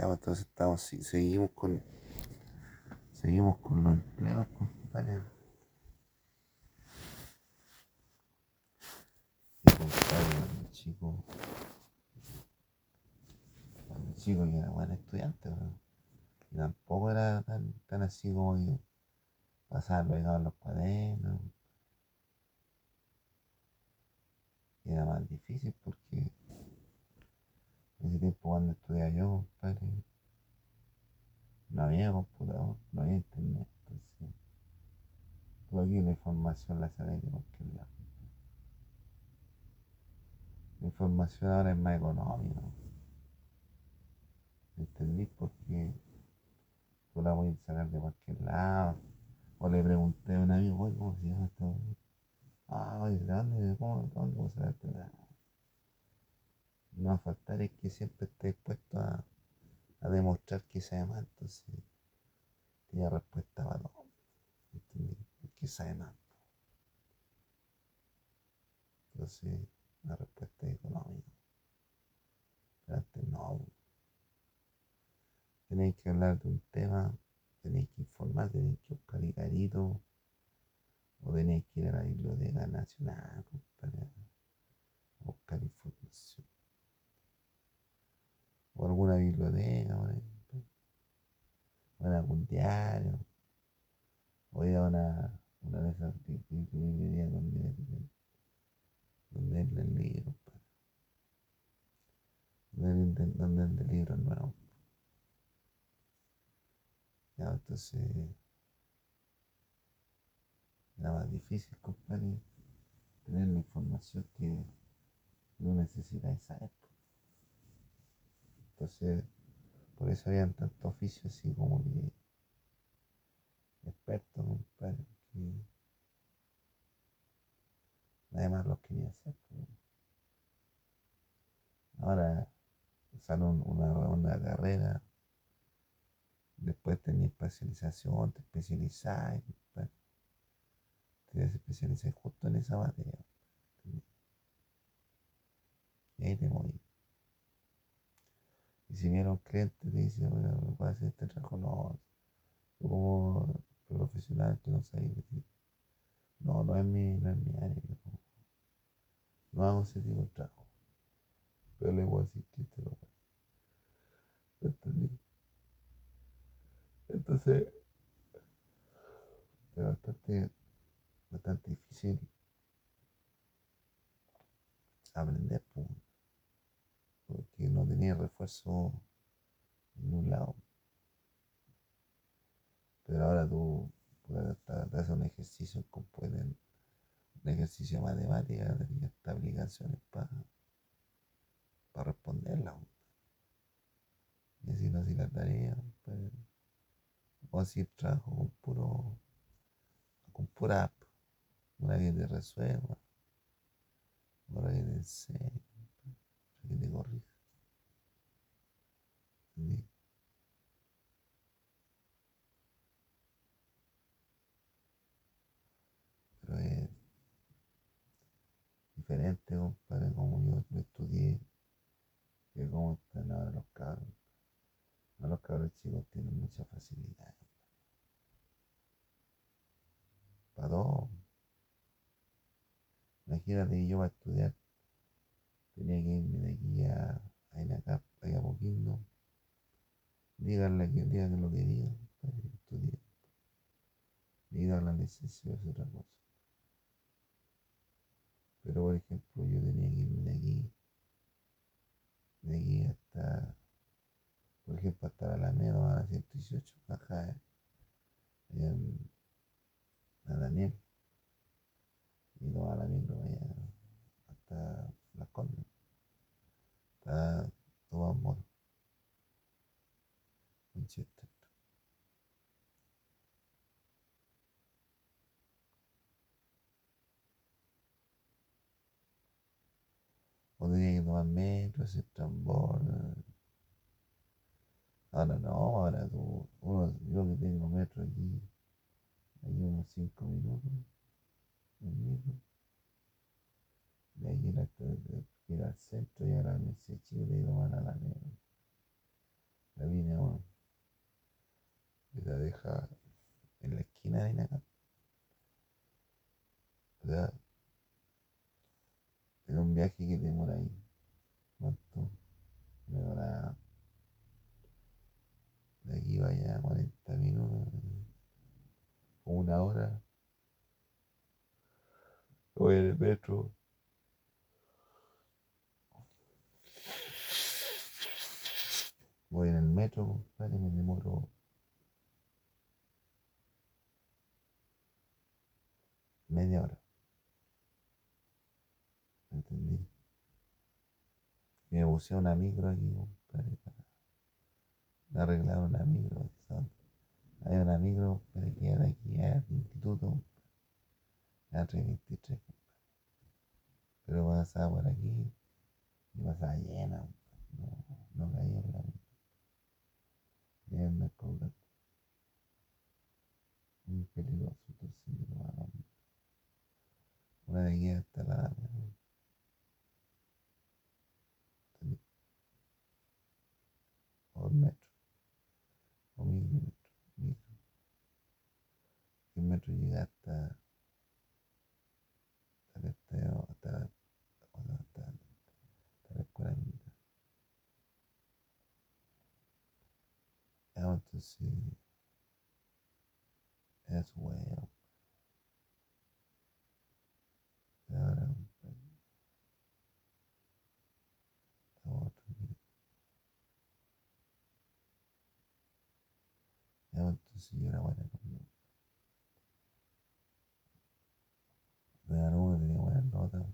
Ya, pues, entonces estamos, seguimos con, seguimos con los empleos, compadre. Y compadre, cuando chico, cuando chico yo era buen estudiante, pero y tampoco era tan, tan así como que pasaba pegado en los cuadernos. Y era más difícil porque ese tiempo cuando estudiaba yo, compadre, no había computador, no había internet. Entonces, tú aquí la información la sabes de cualquier lado. La información ahora es más económica. ¿me ¿Entendí? Porque tú la puedes sacar de cualquier lado. O le pregunté a un amigo, ¿cómo se llama esto? Ah, oye, ¿de dónde? ¿Cómo? ¿De dónde? ¿Cómo se esto? No va a faltar es que siempre esté dispuesto a, demostrar que sabe más. Entonces, tiene respuesta para todo. ¿Entendí? Porque sabe más. Entonces, la respuesta es económica. Pero antes no. Tenéis que hablar de un tema, tenéis que informar, tenéis que buscar carito, o tenéis que ir a la Biblioteca Nacional compadre, a buscar información. O alguna biblioteca, en algún diario, o ir a una, una de esas librerías donde donde venden libros, donde donde venden libros nuevos. Ya, entonces era más difícil, compadre, tener la información que no necesitáis saber. Entonces, por eso habían tantos oficios así como que expertos, compadre, que nadie más los quería hacer. po. Ahora sale un- una, una carrera, después tenés especialización, te especializáis, te especializáis justo en esa materia. Y ahí te moví. Y si viene un cliente te dice, bueno, ¿me puedes hacer este trabajo? No, como profesional tú no decir, no, no es mi, no es mi área, no, no hago ese tipo de trabajo. Pero le voy a decir que te lo. ¿Entendí? Entonces, es bastante, bastante difícil aprender, pues, porque no tenía refuerzo en un lado. Pero ahora tú te haces un ejercicio con pueden- un ejercicio de matemática, hasta aplicaciones para responderla. po. Y así no así la tarea, pues, o así trabajo con puro, con pura app, una que te resuelva, otra que te enseñe, te corrija. ¿entendí? Pero es diferente, compadre, como yo lo estudié, que como están ahora los cabros. Los cabros chicos tienen mucha facilidad. Para todo. Imagínate yo para estudiar tenía que irme de aquí a, a Inacap, a Apoquindo. Díganle que digan lo que digan, compadre, yo estudié. Digan la licencia es otra cosa. Pero por ejemplo, yo tenía que irme de aquí, de aquí hasta, por ejemplo, hasta la Alameda, a la 118, baja nuevamente, excepto en borda. Eh. Ahora no, ahora tú, uno, yo que tengo metro aquí, aquí unos cinco minutos, un metro. De ahí ir, a, ir al centro y a la mesa chica y a la negra. La línea uno, Y la deja en la esquina de acá. O sea, es un viaje que tenemos ahí. Luego la, de aquí vaya 40 minutos o una hora. Voy en el metro. Voy en el metro, compadre, me demoro. Media hora. ¿Entendí? Y me puse una micro aquí, compadre, para arreglar una micro. Hay una micro para que de aquí al instituto, a 323, Pero pasaba por aquí y pasaba llena, no, no caía en la micro. Y me colgando. Muy peligroso, entonces, una de aquí hasta la o metro o mil metros micro el metro llega hasta hasta el estadio hasta la hasta, hasta la escuela militar entonces es bueno ahora era buena conmigo. Pero no tenía buenas notas.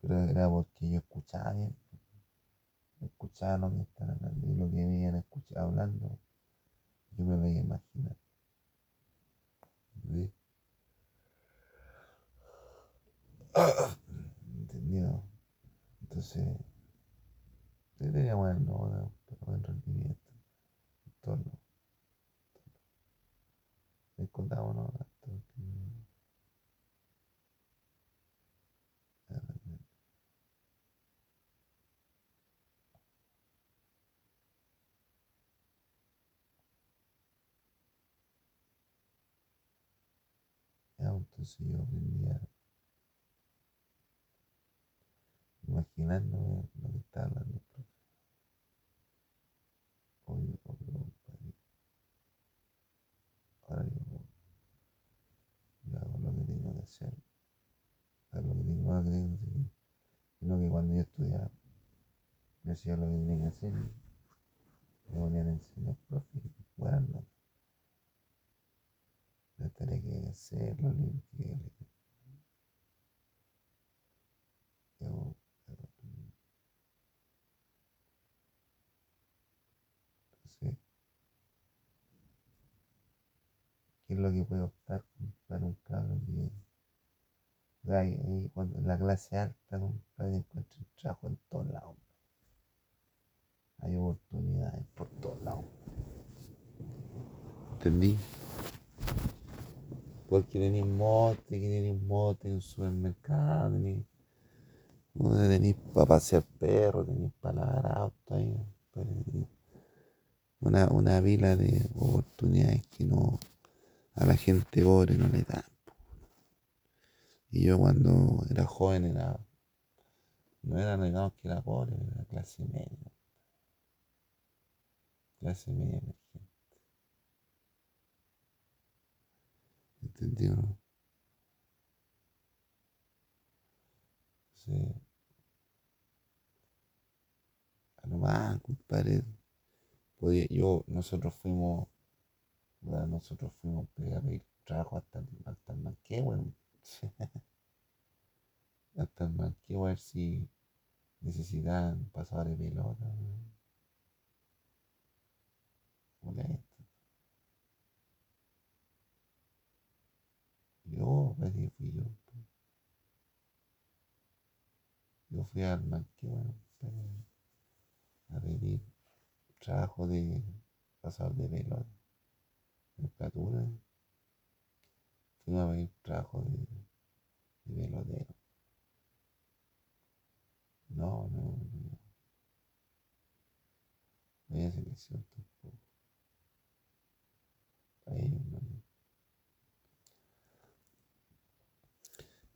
Pero era porque yo escuchaba bien. Escuchaba lo que estaban hablando y lo que me habían escuchado hablando. Yo me veía imaginar. ¿Sí? ¿Entendido? Entonces, yo tenía buenas notas, pero buen rendimiento. Ricordarono e en día imaginando lo que está hablando el profe. Hoy, hoy, ahora yo hacer, lo que tengo, lo que que que cuando yo estudiaba, yo hacía lo que tenía que hacer me ponían a enseñar profe y bueno, no. La tarea que hacer, lo que yo, entonces, ¿qué es lo que puede optar para un cabrón que cuando en la clase alta, compadre, encuentran trabajo en todos lados. Hay oportunidades por todos lados. ¿Entendí? Porque tenéis mote, que tenéis mote en un supermercado, tenéis, para pasear perros, tenéis para lavar autos, ahí, una, una vila de oportunidades que no a la gente pobre no le dan. Y yo cuando era joven era, no era digamos que era pobre, era clase media. Clase media emergente. ¿Entendió? No? Sí. A lo más, compadre. Podía, yo, nosotros fuimos, nosotros fuimos a pedir trabajo hasta, hasta el bueno Hasta mal que ver si necesitan pasar de pelota. Molesto. Yo, pues fui yo. Pues. Yo fui al bueno a pedir trabajo de pasar de pelota. En Platura. Fui a pedir trabajo de y velodero. No, no, no. Voy a selección tampoco. Ahí, no.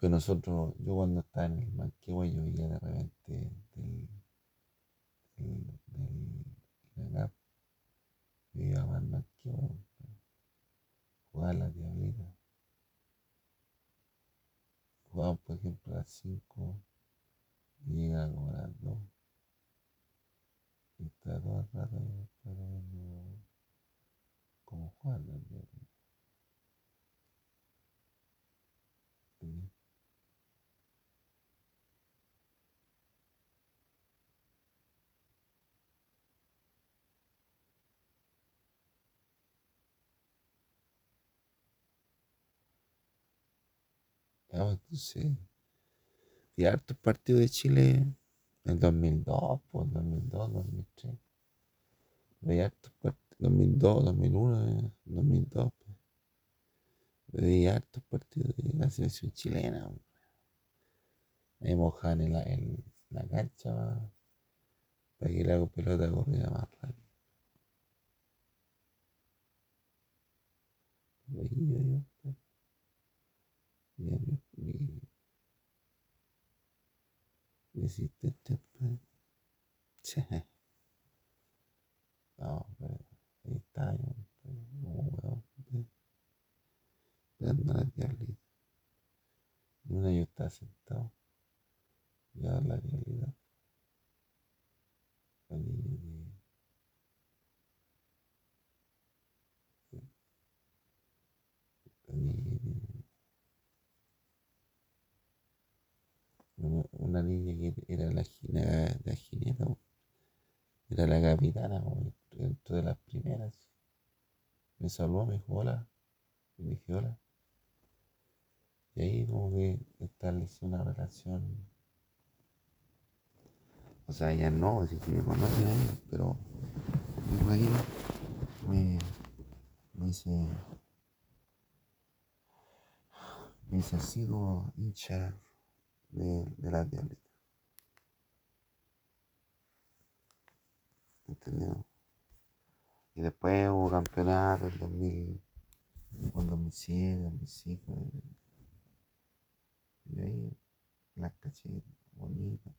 Pero nosotros, yo cuando estaba en el Manquehue, yo iba de repente del, del, del Inagap, yo iba al Manquehue, jugaba la diablita. 5 y llega como a las 2. Y está todo el rato ahí, pero viendo cómo Ya, pues, entonces, y hartos partidos de Chile en 2002, pues 2002, 2003. Veía hartos partidos, 2002, 2001, 2002. Pues. Veía hartos partidos de la selección chilena. pues. Ahí mojaban en la, en la cancha pa- para que la pelota corriera más rápido. Veía yo, pues. Y a mi, mi, asistente, pues. No, pero ahí está yo, pues, como pues, esperando a la diablita. Y una yo estaba sentado, y a la diablita. La niña que, la niña que- una, niña que era la, la, la jineta, era la capitana, dentro de las primeras. Me saludó, me dijo hola, le dije hola. Y ahí como que establecí una relación. O sea, ella no, así que me conoce a ella, pero ahí me, me hice, me hice así como hincha de, de las. ¿Entendido? Y después hubo campeonato en 2000, en 2007, 2005. Y ahí las caché bonitas.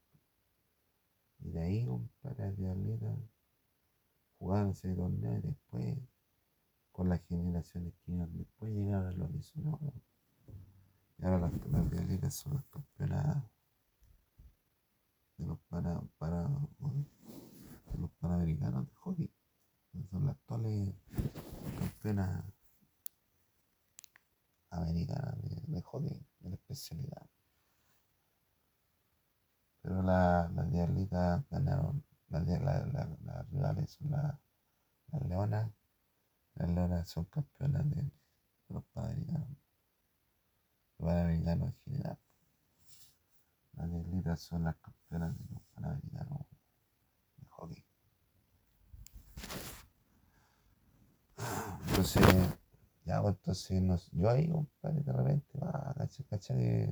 Y de ahí, compadre, las diablitas jugaban ese torneo y después, con las generaciones que iban después, llegaron los 19. Y ahora las, las diablitas son las campeonas de los, para, para, de los panamericanos de hockey. Son las actuales campeonas americanas de, de hockey, de la especialidad. Pero la- las diablitas ganaron, las, la- la- las rivales son la- las leonas. Las leonas son campeonas de, de los panamericanos. Los panamericanos en general. Son las campeonas de los panamericanos de hockey. Entonces, ya, pues, entonces, no sé, yo ahí, compadre, de repente, va, cacha, cacha que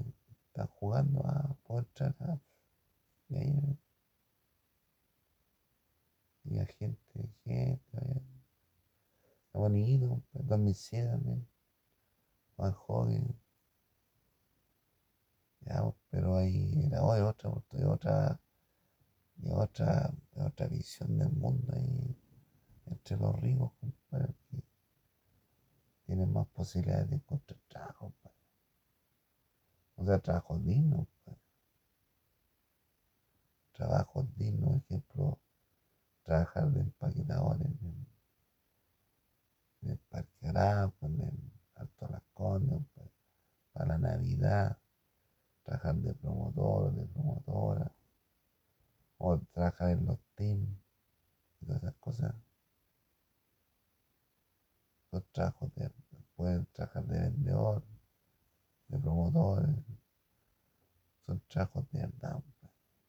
están jugando, a poder entrar, ah, y ahí, y la gente, gente, vaya. está bonito, compadre, 2007 también, Juan joven, ya, pues, pero ahí era oh, es otra, pues, es otra, es otra, es otra visión del mundo ahí, entre los ricos, compadre, que tienen más posibilidades de encontrar trabajo, compadre. O sea, trabajos dignos, compadre. Trabajos dignos, por ejemplo, trabajar de empaquetador en, el- en Parque Arauco, en el Alto Las Condes, compadre, para la Navidad, trabajar de promotor de promotora, o trabajar en los teams, todas esas cosas. Los trabajos de, pueden trabajar de vendedor, de promotor, son trabajos de verdad,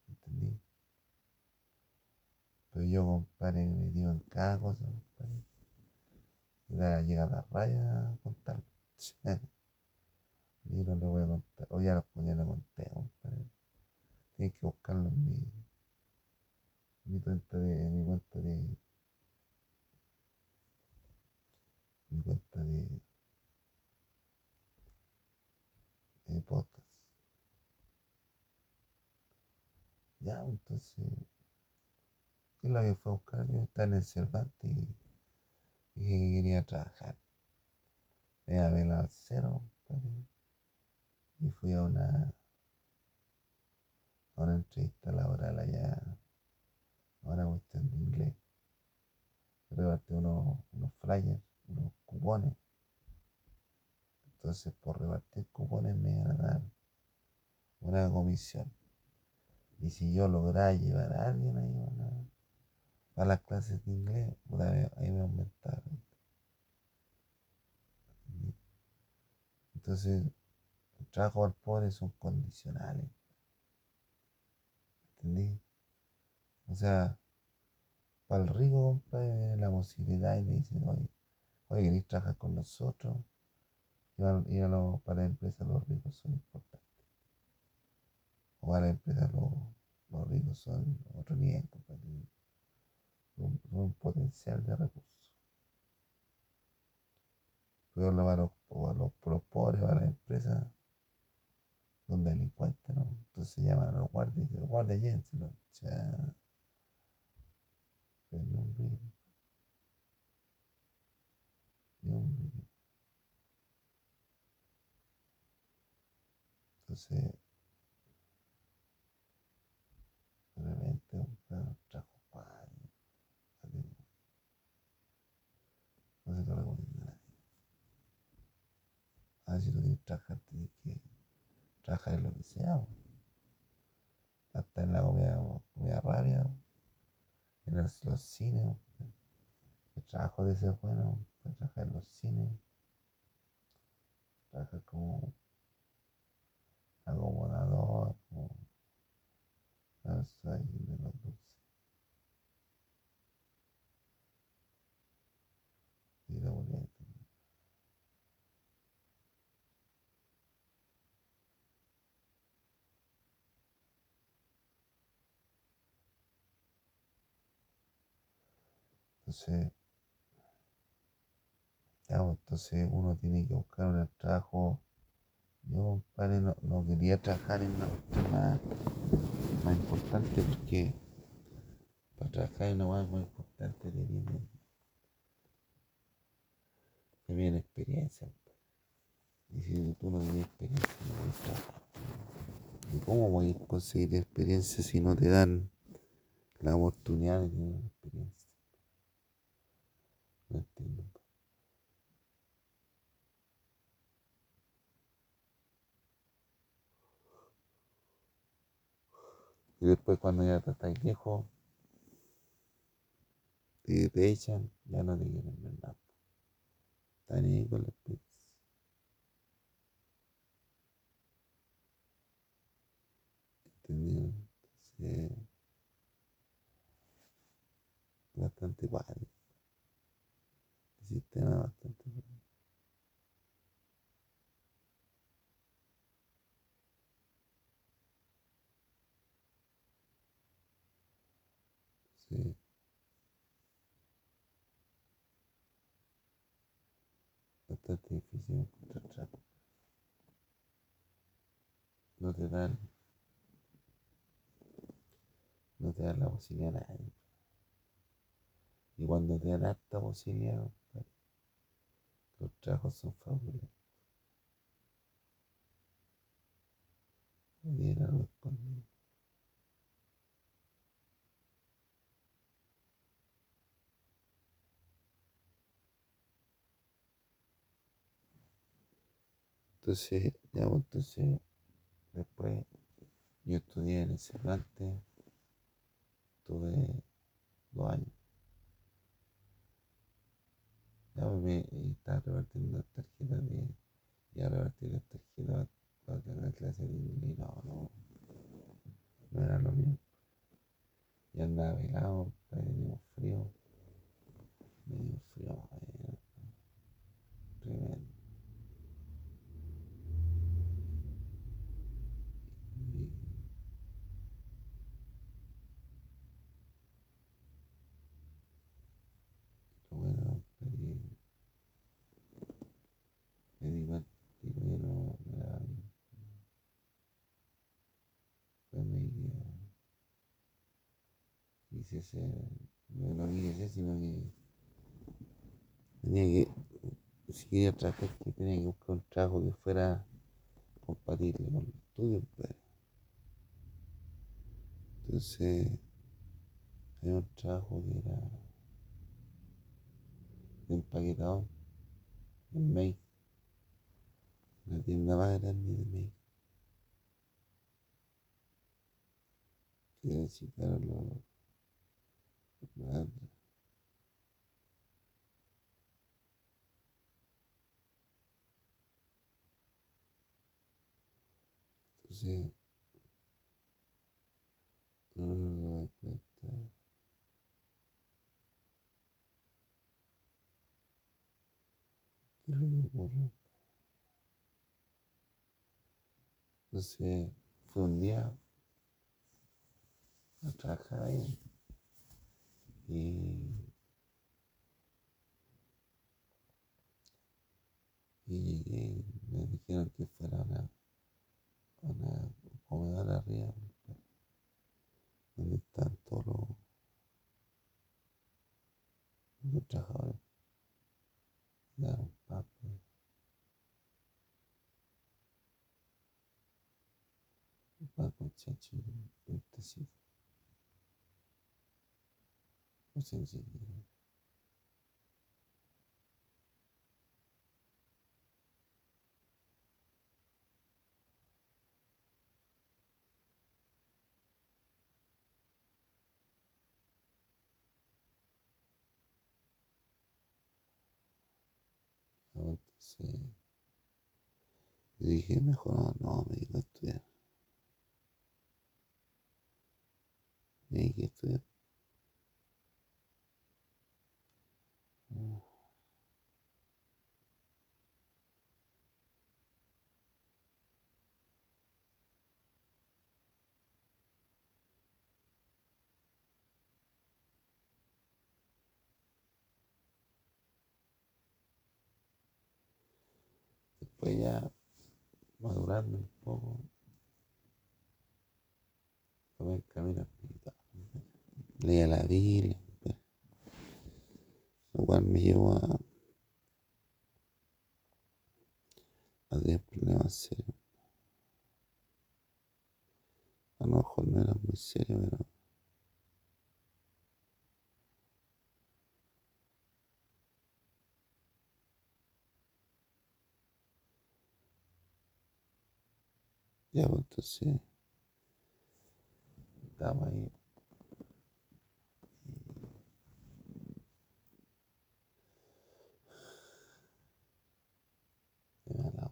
¿entendí? Pero yo, compadre, me metido en cada cosa, compadre. Y la llega la raya a contar. Y no le voy a contar. O ya lo, ya lo conté, compadre. Tienes que buscarlo en mi, mi cuenta de, mi cuenta de, en mi cuenta de, de podcast. Ya, entonces, ¿qué es lo que fue a buscar? Yo estaba en el Cervantes y dije que quería trabajar. Me iba a al cero, compadre. Y fui a una, a una entrevista laboral allá, a una cuestión de inglés. Repartí unos, unos flyers, unos cupones. Entonces, por repartir cupones me dar una comisión. Y si yo lograba llevar a alguien ahí a, a las clases de inglés, ahí me aumentaba. Entonces, el trabajo al pobre son condicionales. ¿Entendí? O sea, para el rico, compadre, la posibilidad y le dicen, oye, oye, ¿queréis trabajar con nosotros? Y, a, los, para la empresa los ricos son importantes. O para la empresa los, los ricos son otro nivel, compadre. Son, un potencial de recursos. Pero para los, para los, los pobres, para la empresa, son delincuentes, ¿no? Entonces se llaman a los guardias, los guardias ¿no? O sea, pero ni un Entonces, realmente un trabajo padre. No se lo recomiendo a nadie. A ver si tú quieres trabajar, tienes que trabajar en lo que sea. Hasta en la comida, comida rabia, en los, los cines. El trabajo de ser bueno, trabajar en los cines. Trabajar como acomodador, como ahí de los dulces. Y la boleta. Entonces, entonces uno tiene que buscar un trabajo. Yo, padre, no, no, quería trabajar en una cuestión más, más importante porque para trabajar en una más, más importante te viene, experiencia. Y si tú no tienes experiencia, no puedes trabajar. ¿Y cómo voy a conseguir experiencia si no te dan la oportunidad de tener experiencia? No entiendo. Y después cuando ya te estás viejo, y te echan, ya no te quieren ver nada. Están ahí con las pizzas. ¿Entendido? Entonces, bastante igual sistema bastante bueno. Sí. Bastante difícil encontrar Dan, no te dan la posibilidad a nadie. Y cuando te dan esta posibilidad, los trabajos son fabulosos. Bien respondido. Entonces, ya, entonces, después yo estudié en el Cervantes, tuve dos años. Ya me estaba repartiendo las tarjetas de. Ya repartir las tarjetas para la clase de inglés. No, no. No era lo mío. Y andaba velado, medio frío. Medio frío, eh, quise no, quise sino que tenía que, si quería trabajar, tenía que buscar un trabajo que fuera compatible con los estudios. Pues. Entonces, hay un trabajo que era de empaquetador en May, la tienda más grande de May. Que necesitaron los, los Entonces, no me doy cuenta. ¿Qué es lo que ocurre? Entonces, fue un día a trabajar ahí y, y me dijeron que fuera una, una comedor arriba donde están todos los, los trabajadores. Papas. Pan con chacho y un tecito. Muy sencillo. Entonces, yo dije, mejor no, no me digo a estudiar. Me dije a estudiar. Ya madurando un poco, tomé el camino. Leía la Biblia, lo cual me llevó a, a tener problemas serios. A lo mejor no era muy serio, pero ya pues entonces estaba ahí. Y me la-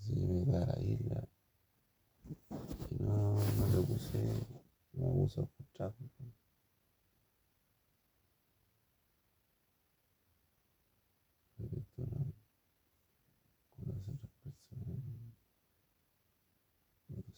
Entonces yo me iba a la isla y no, no le puse, no me puse a escuchar. Porque tú no conoces a otras personas, no tú sabes. ¿no? Después me dediqué a, a estudiar, tenía que estudiar y, y hice unas profecías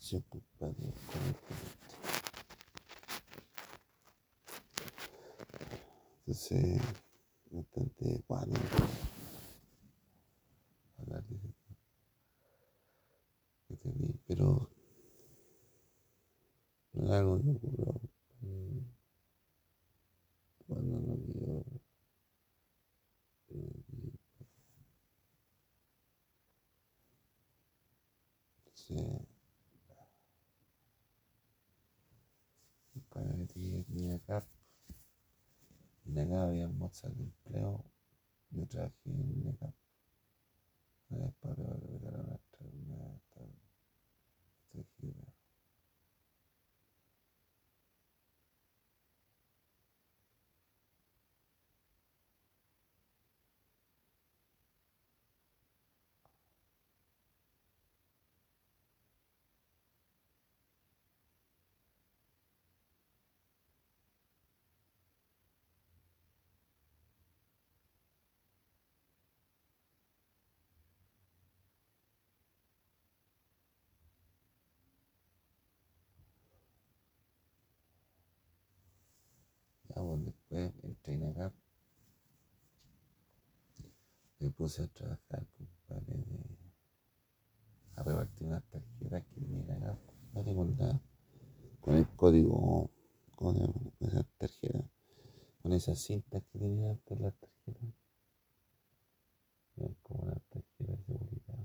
shocks, compadre, correctamente. Entonces, bastante cuático hablar de eso. que tenía, pero no es algo que mm, cuando no dio eh, sí. Después me metí en acá en acá había bolsas de empleo después entré acá. Me puse a trabajar, compadre, de, a repartir unas tarjetas que vienen acá, compadre, con, la, con el código, con, esas tarjetas, con esas cintas que tenían antes las tarjetas. Como una tarjeta de seguridad.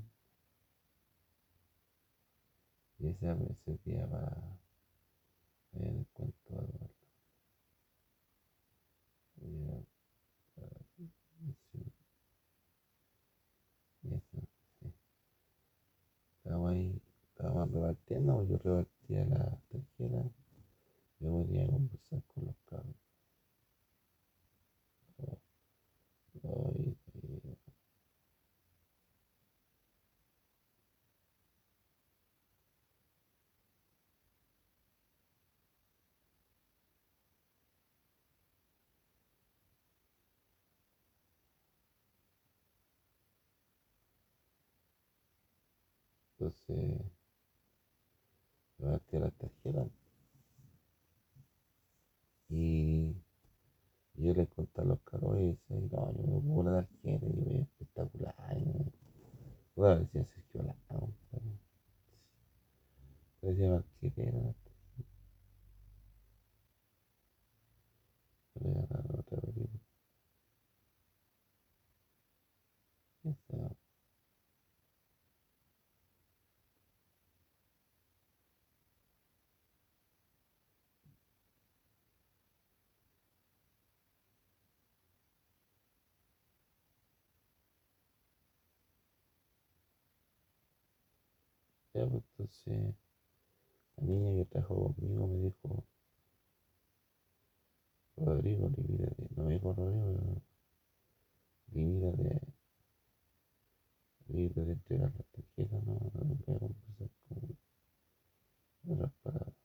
Y esa me servía para el cuento de Eduardo. Y era para sí. Y eso, sí. Estábamos ahí, estábamos repartiendo, yo repartía la tarjeta. Yo podía conversar con los cabros. Oh, y, y, Entonces, levanté la tarjeta y yo les conté a los caros y decía, no, yo me pongo la tarjeta y veo espectacular. Bueno, decía Sergio Lago, parecía marquetera la tarjeta. Pero ya no, otra vez. Eso. Ya, pues entonces la niña que trajo conmigo me dijo, Rodrigo, libírate. No me dijo Rodrigo, libírate. Libírate de entregar la tarjeta, no, no, no voy a conversar con otras palabras.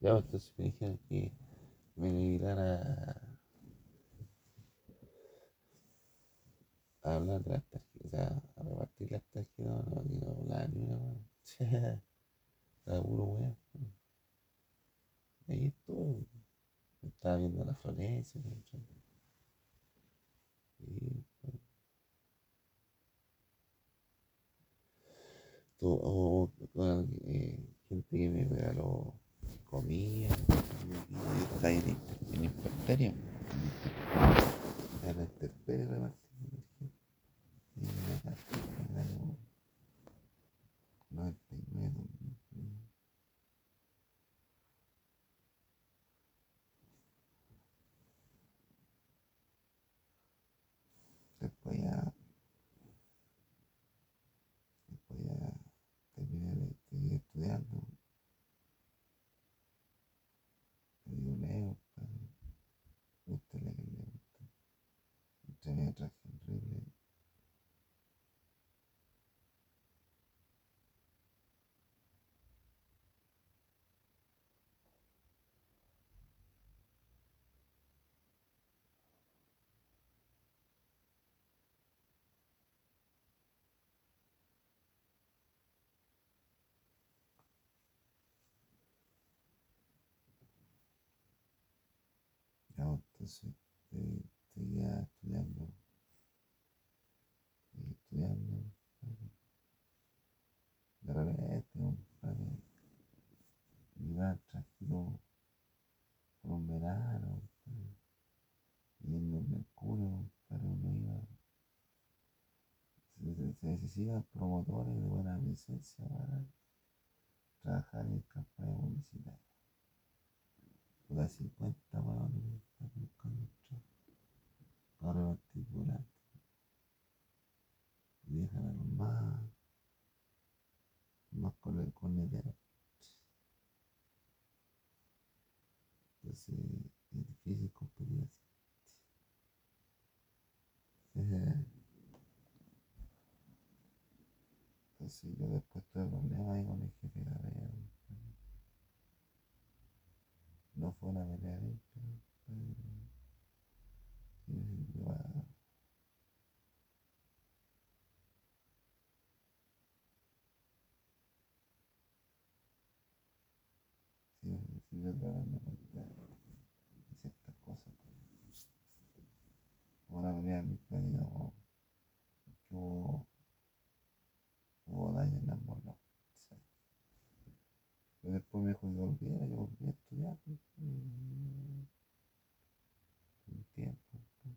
Ya, pues, entonces me dijeron que me limitara a, a hablar de las tarjetas, o sea, a repartir las tarjetas, no, no, ni no hablar ni una más. Estaba puro weón. Ahí estuvo. Estaba viendo la Florencia. ¿cachai? Y pues, tu- o- o, eh, gente que me regaló comida. Está en, en Infanteria. En la 99. Después ya, después ya terminé de estudiando. Le digo, leo, padre. Gusta la que le gusta. Entre medio traje horrible. Ya, entonces, seguía estudiando. Seguía estudiando. De repente, compadre, iba tranquilo por un verano, y en el Mercurio, compadre, uno iba, se, se, necesitan promotores de buena presencia para trabajar en de publicidad. Puta 50 weón, buscando un trabajo. Para repartir volantes. Y dejan a los más, más corneteros. Entonces es difícil competir así. Entonces yo después tuve problemas ahí con el jefe de la pelea. No fue una pelea pero sí sí me sirvió para darme cuenta de ciertas cosas. Como la pelea limpia, digamos, que hubo, hubo daño en ambos lados. ¿sí? Pero después me dijo que volviera, yo volví a estudiar. pues, mm, Un tiempo. pues.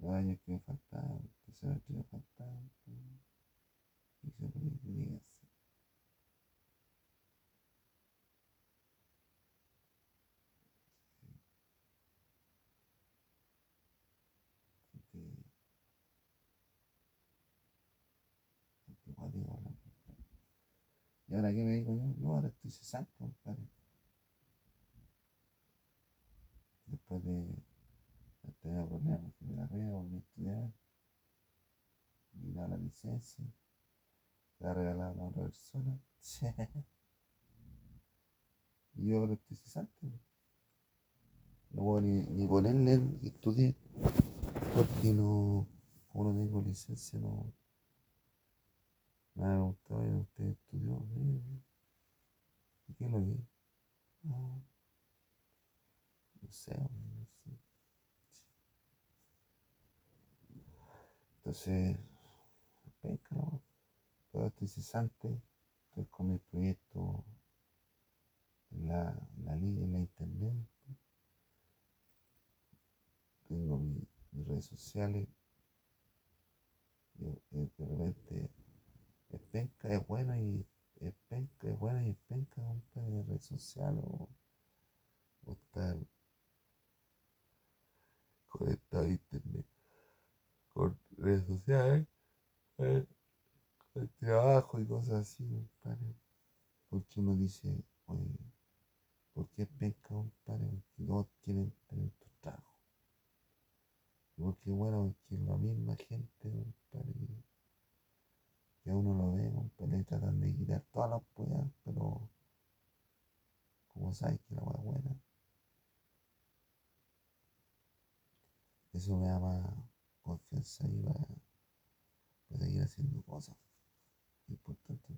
Los años que me faltaban, tercer año que me faltaban, pues, hice lo que tenía que hacer. Porque, porque igual digo, la- ¿Y ahora qué me digo yo? No, ahora estoy cesante, compadre. Después de de tener problemas me la carrera, volví a estudiar, y la licencia, la regalaron a otra persona. y yo ahora estoy cesante. No puedo ni, ni ponerle estudié, porque no, como no tengo licencia, no. Me han preguntado, "Oye, ¿usted estudió? Sí, sí". ¿Y qué es lo que? No, no sé, no sé. Entonces, penca, ¿no? Pero estoy cesante, estoy con mi proyecto en la, la línea, en la internet. Tengo mi- mis redes sociales. Y, y de repente es penca, es bueno y es penca, es bueno y es penca, compadre, en redes sociales o, o estar conectado a internet con redes sociales, eh, con trabajo y cosas así, compadre. Porque uno dice, oye, ¿por qué penca, compadre? Porque todos quieren tener tu trabajo. Porque bueno, porque la misma gente, compadre, que- uno lo ve, compadre, le tratan de quitar todas las pollas, pero como sabes que la hueá es buena, eso me da más confianza y para, para seguir haciendo cosas importantes.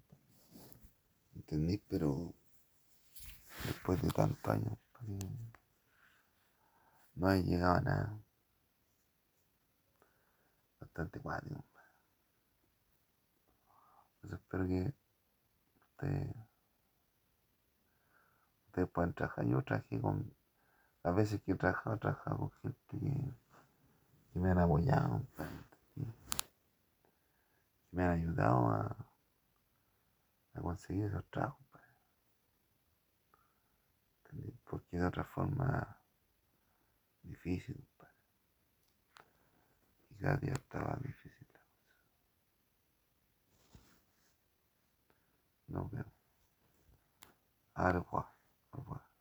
¿Entendí? Pero después de tantos años, no he llegado a nada. Bastante cuático. Entonces espero que ustedes, ustedes puedan trabajar. Yo trabajé con, las veces que he trabajado, he trabajado con gente que, me han apoyado, que me han ayudado a, a conseguir esos trabajos. ¿entendí? Porque de otra forma difícil, compadre. Y cada día estaba difícil não é. mesmo. Au revoir. Au revoir.